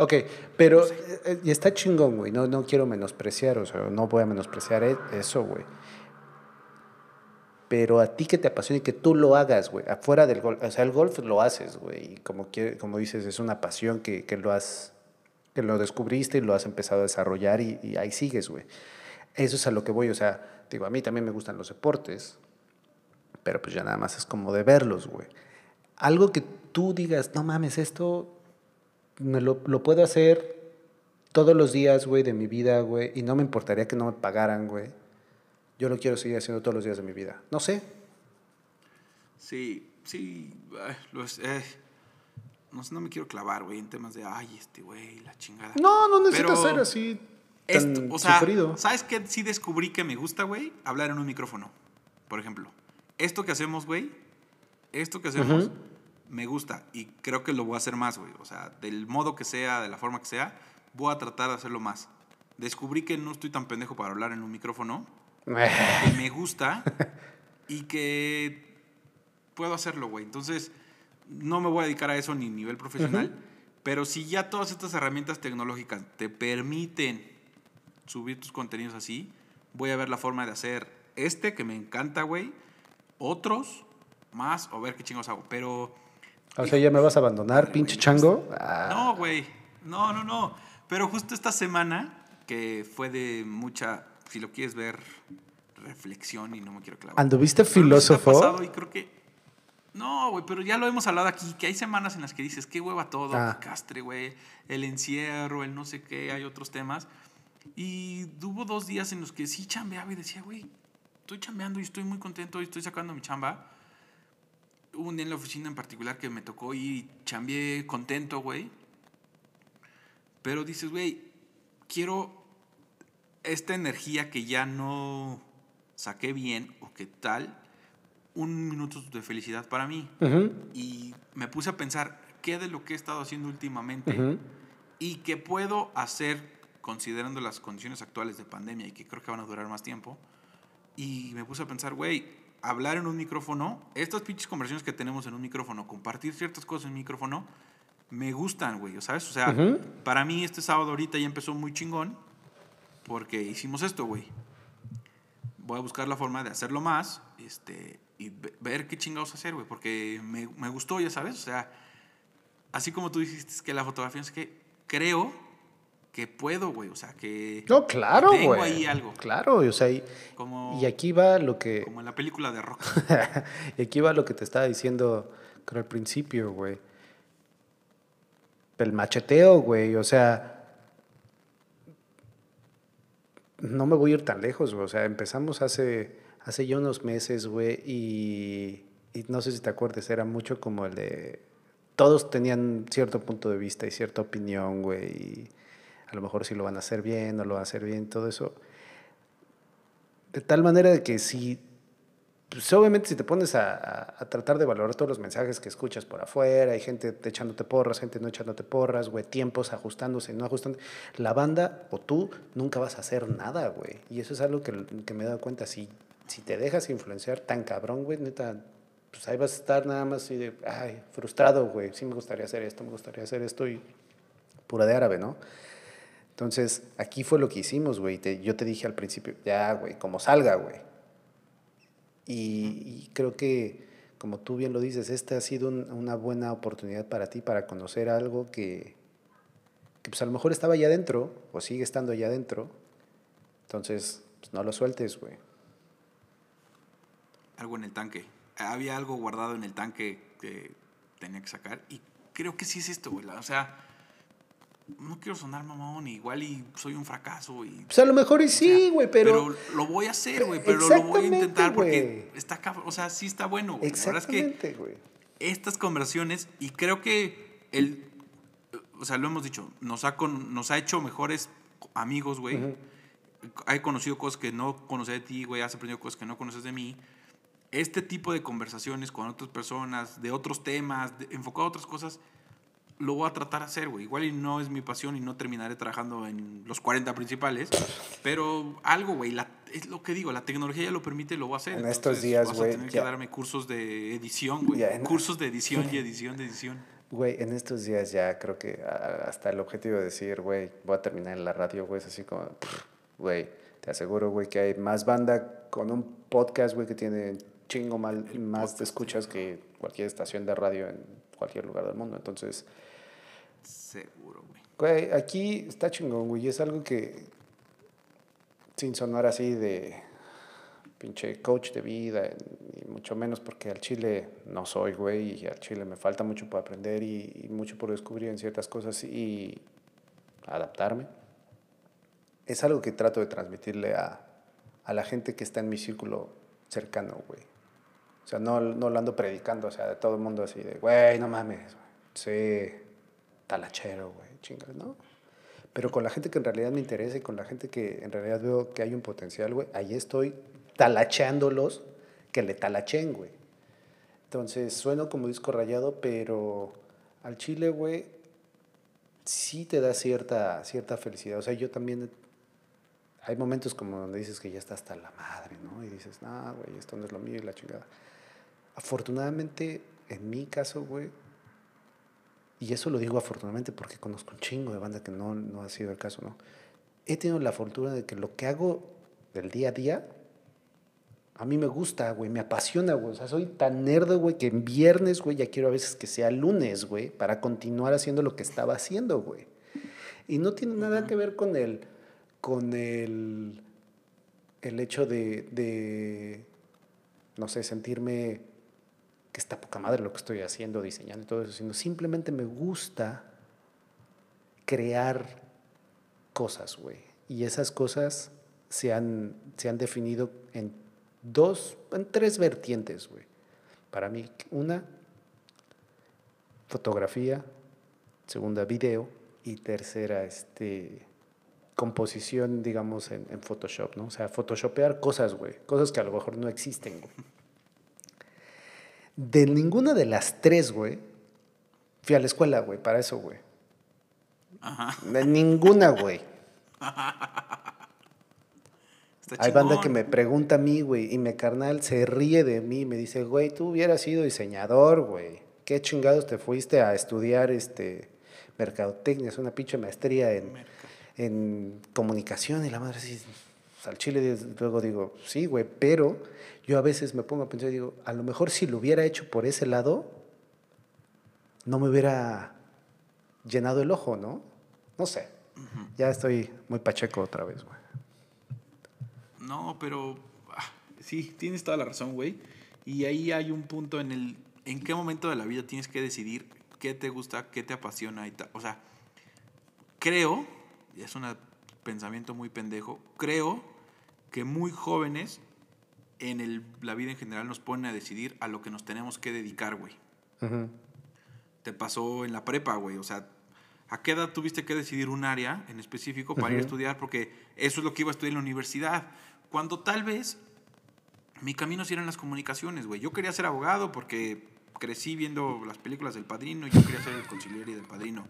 Ok, pero eh, y está chingón, güey. No, no quiero menospreciar, o sea, no voy a menospreciar e- eso, güey. Pero a ti que te apasiona y que tú lo hagas, güey, afuera del golf. O sea, el golf lo haces, güey. Y como, como dices, es una pasión que, que lo has, que lo descubriste y lo has empezado a desarrollar y, y ahí sigues, güey. Eso es a lo que voy, o sea, digo, a mí también me gustan los deportes, pero pues ya nada más es como de verlos, güey. Algo que tú digas, no mames, esto me lo, lo puedo hacer todos los días, güey, de mi vida, güey, y no me importaría que no me pagaran, güey. Yo lo quiero seguir haciendo todos los días de mi vida. No sé. Sí, sí. los, eh, no sé, no me quiero clavar, güey, en temas de, ay, este güey, la chingada. No, no necesitas ser así tan Esto, o sea, sufrido. ¿sabes qué? Sí descubrí que me gusta, güey, hablar en un micrófono. Por ejemplo, esto que hacemos, güey, esto que hacemos. Me gusta y creo que lo voy a hacer más, güey. O sea, del modo que sea, de la forma que sea, voy a tratar de hacerlo más. Descubrí que no estoy tan pendejo para hablar en un micrófono, que me gusta y que puedo hacerlo, güey. Entonces, no me voy a dedicar a eso ni a nivel profesional, pero si ya todas estas herramientas tecnológicas te permiten subir tus contenidos así, voy a ver la forma de hacer este, que me encanta, güey, otros más, o ver qué chingos hago. Pero, O sea, ¿ya me vas a abandonar, pinche chango? No, güey, no, no, no. Pero justo esta semana, que fue de mucha, si lo quieres ver, reflexión y no me quiero clavar. ¿Anduviste filósofo? pasado y creo que. No, güey, pero ya lo hemos hablado aquí, que hay semanas en las que dices, qué hueva todo, Ah. castre, güey, el encierro, el no sé qué, hay otros temas. Y hubo dos días en los que sí chambeaba y decía, güey, estoy chambeando y estoy muy contento y estoy sacando mi chamba. Hubo un día en la oficina en particular que me tocó ir y chambeé contento, güey. Pero dices, güey, quiero esta energía que ya no saqué bien o que tal, un minuto de felicidad para mí. Ujú, Y me puse a pensar qué de lo que he estado haciendo últimamente ujú. y que puedo hacer considerando las condiciones actuales de pandemia y que creo que van a durar más tiempo. Y me puse a pensar, güey, hablar en un micrófono, estas pinches conversaciones que tenemos en un micrófono, compartir ciertas cosas en un micrófono, me gustan, güey, ¿sabes? O sea, Ujú. para mí este sábado ahorita ya empezó muy chingón porque hicimos esto, güey. Voy a buscar la forma de hacerlo más este, y ve- ver qué chingados hacer, güey, porque me, me gustó, ya sabes, o sea, así como tú dijiste que la fotografía es que creo que puedo, güey, o sea, que No, claro, tengo güey. ahí algo, Claro, o sea, y, como, y aquí va lo que... como en la película de Rock. y aquí va lo que te estaba diciendo con el principio, güey. El macheteo, güey. O sea, no me voy a ir tan lejos, güey. O sea, empezamos hace, hace ya unos meses, güey, y, y no sé si te acuerdas, era mucho como el de... Todos tenían cierto punto de vista y cierta opinión, güey, y a lo mejor si lo van a hacer bien, no lo van a hacer bien, todo eso. De tal manera que si pues obviamente si te pones a tratar de valorar todos los mensajes que escuchas por afuera, hay gente echándote porras, gente no echándote porras, güey, tiempos ajustándose, no ajustando, la banda o tú nunca vas a hacer nada, güey. Y eso es algo que, que me he dado cuenta. Si, si te dejas influenciar tan cabrón, güey, neta, pues ahí vas a estar nada más así de, ay, frustrado, güey, sí me gustaría hacer esto, me gustaría hacer esto y pura de árabe, ¿no? Entonces, aquí fue lo que hicimos, güey. Yo te dije al principio, ya, güey, como salga, güey. Y, y creo que, como tú bien lo dices, esta ha sido un- una buena oportunidad para ti para conocer algo que, que pues a lo mejor estaba allá adentro o sigue estando allá adentro. Entonces, pues no lo sueltes, güey. algo en el tanque. Había algo guardado en el tanque que tenía que sacar. Y creo que sí es esto, güey. O sea, no quiero sonar mamón, igual y soy un fracaso. Y, Pues a lo mejor y sí, güey, pero... lo voy a hacer, güey. Pero lo voy a intentar porque güey. está. O sea, sí está bueno, güey. La verdad es que Exactamente, güey. estas conversaciones, y creo que el. O sea, lo hemos dicho, nos ha, con- nos ha hecho mejores amigos, güey. He conocido cosas que no conocía de ti, güey. Has aprendido cosas que no conoces de mí. Este tipo de conversaciones con otras personas, de otros temas, de- enfocado a otras cosas, lo voy a tratar de hacer, güey. Igual y no es mi pasión y no terminaré trabajando en los 40 principales, pero algo, güey, es lo que digo, la tecnología ya lo permite, lo voy a hacer. En estos días, vas güey, a tener ya- que darme cursos de edición, güey. Cursos de edición y edición de edición. Güey, en estos días ya creo que hasta el objetivo de decir, güey, voy a terminar en la radio, güey, es así como, güey, te aseguro, güey, que hay más banda con un podcast, güey, que tiene chingo mal, más de escuchas que cualquier estación de radio en cualquier lugar del mundo. Entonces, Seguro, güey. aquí está chingón, güey, es algo que, sin sonar así de pinche coach de vida, y mucho menos porque al chile no soy, güey, y al chile me falta mucho por aprender y, mucho por descubrir en ciertas cosas y adaptarme. Es algo que trato de transmitirle a, a la gente que está en mi círculo cercano, güey. O sea, no, no lo ando predicando, o sea, de todo el mundo así de, güey, no mames. Sí, talachero, güey, chingas, ¿no? Pero con la gente que en realidad me interesa y con la gente que en realidad veo que hay un potencial, güey, ahí estoy talacheándolos que le talachen, güey. Entonces, sueno como disco rayado, pero al chile, güey, sí te da cierta, cierta felicidad. O sea, yo también... Hay momentos como donde dices que ya está hasta la madre, ¿no? Y dices, no, güey, esto no es lo mío y la chingada. Afortunadamente, en mi caso, güey, y eso lo digo afortunadamente porque conozco un chingo de banda que no, no ha sido el caso, ¿no? He tenido la fortuna de que lo que hago del día a día, a mí me gusta, güey, me apasiona, güey. O sea, soy tan nerd, güey, que en viernes, güey, ya quiero a veces que sea lunes, güey, para continuar haciendo lo que estaba haciendo, güey. Y no tiene nada que ver con el, con el, el hecho de, de, no sé, sentirme que está poca madre lo que estoy haciendo, diseñando y todo eso, sino simplemente me gusta crear cosas, güey. Y esas cosas se han, se han definido en dos, en tres vertientes, güey. Para mí, una, fotografía, segunda, video, y tercera, este, composición, digamos, en, en Photoshop, ¿no? O sea, photoshopear cosas, güey. Cosas que a lo mejor no existen, güey. De ninguna de las tres, güey, fui a la escuela, güey, para eso, güey. De ninguna, güey. Hay banda que me pregunta a mí, güey, y mi carnal se ríe de mí y me dice, güey, tú hubieras sido diseñador, güey. ¿Qué chingados te fuiste a estudiar este mercadotecnia? Es una pinche maestría en, en comunicación y la madre así, al chile luego digo, sí, güey, pero yo a veces me pongo a pensar y digo, a lo mejor si lo hubiera hecho por ese lado, no me hubiera llenado el ojo, ¿no? No sé. Ya estoy muy pacheco otra vez, güey. No, pero ah, sí, tienes toda la razón, güey. Y ahí hay un punto en el en qué momento de la vida tienes que decidir qué te gusta, qué te apasiona y tal. O sea, creo, y es un pensamiento muy pendejo, creo que muy jóvenes en el- la vida en general nos ponen a decidir a lo que nos tenemos que dedicar, güey. Te pasó en la prepa, güey. O sea, ¿a qué edad tuviste que decidir un área en específico para ir a estudiar? Porque eso es lo que iba a estudiar en la universidad. Cuando tal vez mi camino sí eran las comunicaciones, güey. Yo quería ser abogado porque crecí viendo las películas del Padrino y yo quería ser el conciliario del Padrino.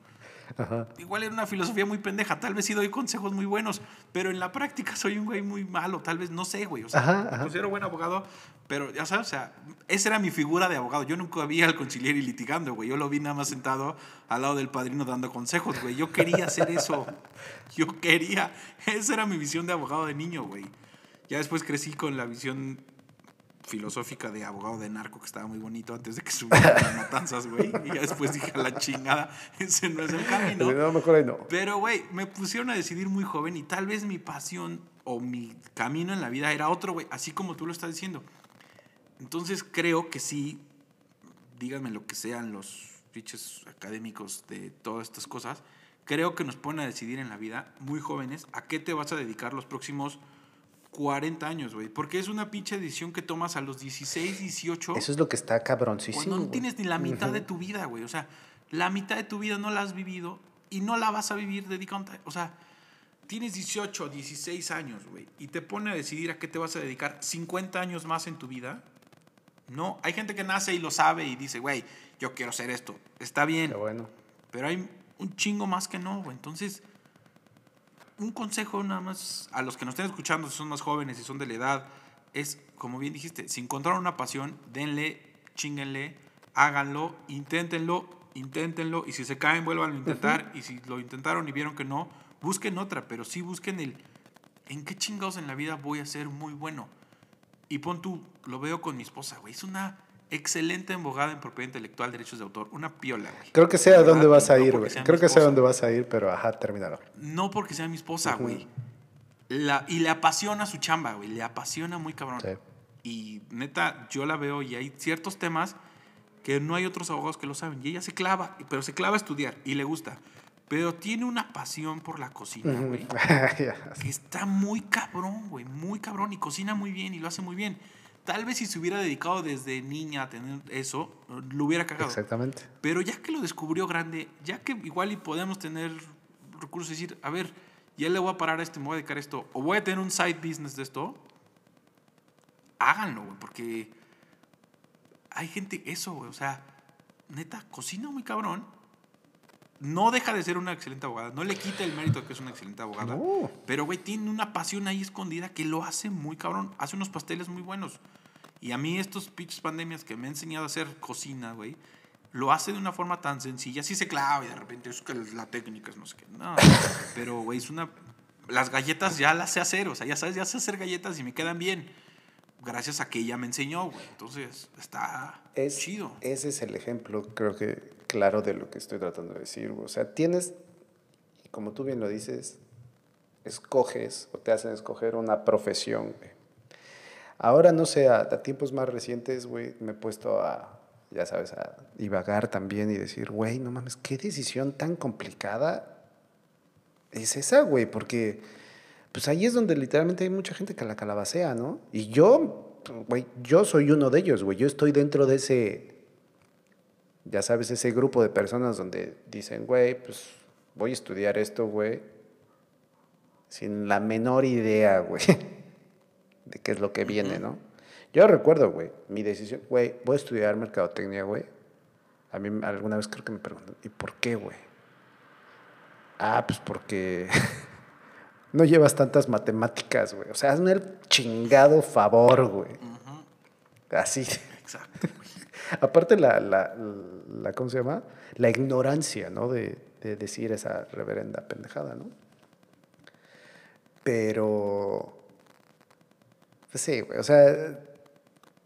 Ajá. Igual era una filosofía muy pendeja, tal vez sí doy consejos muy buenos, pero en la práctica soy un güey muy malo, tal vez no sé, güey. O sea, Ajá, ajá. considero buen abogado, pero ya sabes, o sea, esa era mi figura de abogado. Yo nunca vi al conciliario litigando, güey. Yo lo vi nada más sentado al lado del padrino dando consejos, güey. Yo quería hacer eso. Yo quería. Esa era mi visión de abogado de niño, güey. Ya después crecí con la visión filosófica de abogado de narco que estaba muy bonito antes de que subiera las matanzas, güey. Y ya después dije a la chingada, ese no es el camino. No, mejor ahí no. Pero, güey, me pusieron a decidir muy joven y tal vez mi pasión o mi camino en la vida era otro, güey, así como tú lo estás diciendo. Entonces creo que sí, díganme lo que sean los fiches académicos de todas estas cosas, creo que nos ponen a decidir en la vida muy jóvenes a qué te vas a dedicar los próximos 40 años, güey. Porque es una pinche decisión que tomas a los 16, 18 Eso es lo que está cabroncísimo. cuando no tienes ni la mitad de tu vida, güey. O sea, la mitad de tu vida no la has vivido y no la vas a vivir dedicando. O sea, tienes 18, 16 años, güey, y te pone a decidir a qué te vas a dedicar 50 años más en tu vida. No, hay gente que nace y lo sabe y dice, güey, yo quiero hacer esto. Está bien, Qué bueno. pero hay un chingo más que no, güey. Entonces, un consejo nada más a los que nos estén escuchando, si son más jóvenes, si son de la edad, es, como bien dijiste, si encontraron una pasión, denle, chinguenle, háganlo, inténtenlo inténtenlo. Y si se caen, vuelvan a intentar. Y si lo intentaron y vieron que no, busquen otra. Pero sí busquen el, ¿en qué chingados en la vida voy a ser muy bueno? Y pon tú, lo veo con mi esposa, güey. Es una excelente embogada en propiedad intelectual, derechos de autor. Una piola, güey. Creo que sé a dónde vas a no ir, güey. sea mi Creo que sé a dónde vas a ir, pero ajá, termínalo. No porque sea mi esposa, güey. La- y le apasiona su chamba, güey. Le apasiona muy cabrón. Sí. Y neta, yo la veo y hay ciertos temas que no hay otros abogados que lo saben. Y ella se clava, pero se clava a estudiar y le gusta. Pero tiene una pasión por la cocina, güey. Ya. Que está muy cabrón, güey. Muy cabrón. Y cocina muy bien y lo hace muy bien. Tal vez si se hubiera dedicado desde niña a tener eso, lo hubiera cagado. Exactamente. Pero ya que lo descubrió grande, ya que igual y podemos tener recursos y decir, a ver, ya le voy a parar a este, me voy a dedicar a esto, o voy a tener un side business de esto, háganlo, güey, porque hay gente, eso, güey, o sea, neta, cocina muy cabrón. No deja de ser una excelente abogada, no le quita el mérito de que es una excelente abogada. No. Pero, güey, tiene una pasión ahí escondida que lo hace muy cabrón. Hace unos pasteles muy buenos. Y a mí estos pinches pandemias que me han enseñado a hacer cocina, güey, lo hace de una forma tan sencilla. Sí se clava y de repente es que la técnica es no sé qué. No, pero, güey, es una... Las galletas ya las sé hacer, o sea, ya sabes, ya sé hacer galletas y me quedan bien. Gracias a que ella me enseñó, güey. Entonces, está Es, chido. Ese es el ejemplo, creo que claro de lo que estoy tratando de decir. O sea, tienes, como tú bien lo dices, escoges o te hacen escoger una profesión. Ahora, no sé, a, a tiempos más recientes, güey, me he puesto a, ya sabes, a divagar también y decir, güey, no mames, qué decisión tan complicada es esa, güey, porque pues ahí es donde literalmente hay mucha gente que la calabacea, ¿no? Y yo, güey, yo soy uno de ellos, güey, yo estoy dentro de ese, ya sabes, ese grupo de personas donde dicen, güey, pues voy a estudiar esto, güey, sin la menor idea, güey, de qué es lo que viene, ¿no? Yo recuerdo, güey, mi decisión, güey, voy a estudiar mercadotecnia, güey. A mí alguna vez creo que me preguntan, ¿y por qué, güey? Ah, pues porque no llevas tantas matemáticas, güey. O sea, hazme el chingado favor, güey. Así. Exacto. Aparte la, la, la, ¿cómo se llama? La ignorancia, ¿no? De, de decir esa reverenda pendejada, ¿no? Pero, pues sí, güey, o sea,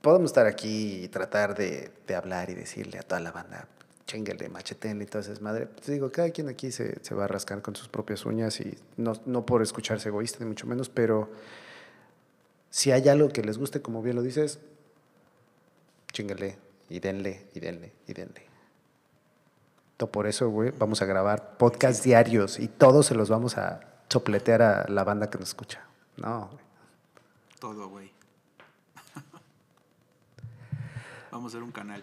podemos estar aquí y tratar de, de hablar y decirle a toda la banda, chénguele, machetenle y todo eso, madre. Pues digo, cada quien aquí se, se va a rascar con sus propias uñas y no, no por escucharse egoísta, ni mucho menos, pero si hay algo que les guste, como bien lo dices, chingale y denle y denle y denle. To- Por eso, güey, vamos a grabar podcast diarios y todos se los vamos a chopletear a la banda que nos escucha. No, güey. Todo, güey. Vamos a hacer un canal.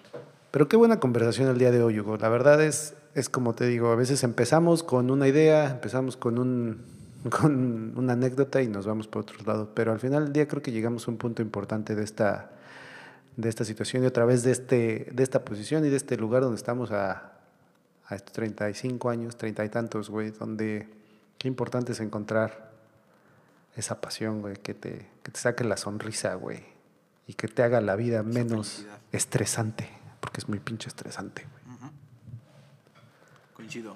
Pero qué buena conversación el día de hoy, Hugo. La verdad es, es como te digo, a veces empezamos con una idea, empezamos con, un, con una anécdota y nos vamos por otros lados. Pero al final del día creo que llegamos a un punto importante de esta, de esta situación y otra vez de, este, de esta posición y de este lugar donde estamos a, a estos 35 años, 30 y tantos, güey, donde qué importante es encontrar esa pasión, güey, que te, que te saque la sonrisa, güey, y que te haga la vida menos estresante, porque es muy pinche estresante, güey. Coincido.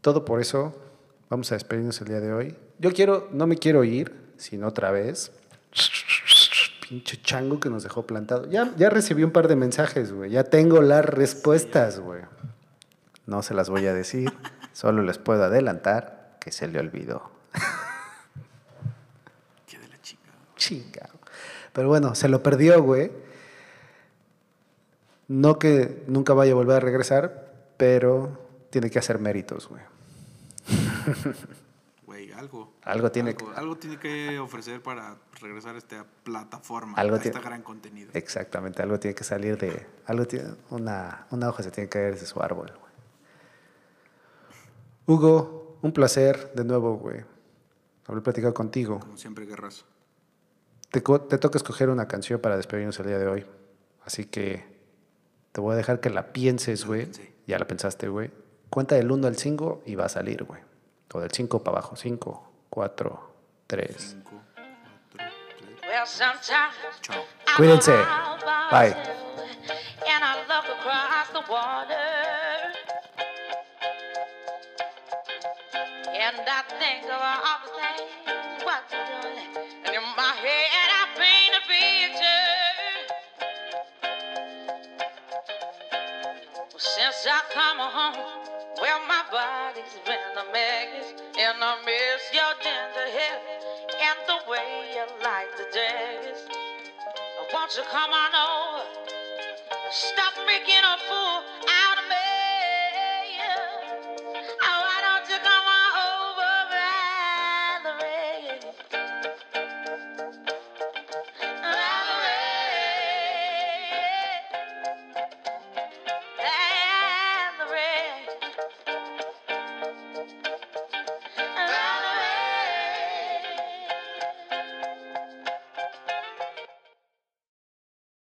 Todo por eso vamos a despedirnos el día de hoy. Yo quiero, no me quiero ir, sino otra vez. Pinche chango que nos dejó plantado. Ya, ya recibí un par de mensajes, güey. Ya tengo las respuestas, güey. No se las voy a decir. Solo les puedo adelantar que se le olvidó. Qué de la chingada. Chingado. Pero bueno, se lo perdió, güey. No que nunca vaya a volver a regresar, pero tiene que hacer méritos, güey. Algo. Algo tiene algo, algo tiene que ofrecer para regresar a esta plataforma, Algo a este gran contenido. Exactamente, algo tiene que salir de. Algo tiene, una, una hoja se tiene que caer de su árbol, güey. Hugo, un placer de nuevo, güey. Haber platicado contigo. Como siempre, guerrazo. Te, te toca escoger una canción para despedirnos el día de hoy. Así que te voy a dejar que la pienses, güey. Ya la pensaste, güey. Cuenta del 1 al 5 y va a salir, güey. O del 5 para abajo. 5, 4, 3. Cinco, cuatro, tres. Well, sometimes Chao. I'm Cuídense. Bye. And I look across the water. And I think of all the things what you're doing. And in my head I paint a picture. Well, since I come home, well my body's been a mess. And I miss your gentle hair and the way you like the dress. Won't you come on over? Stop making a fool out of me.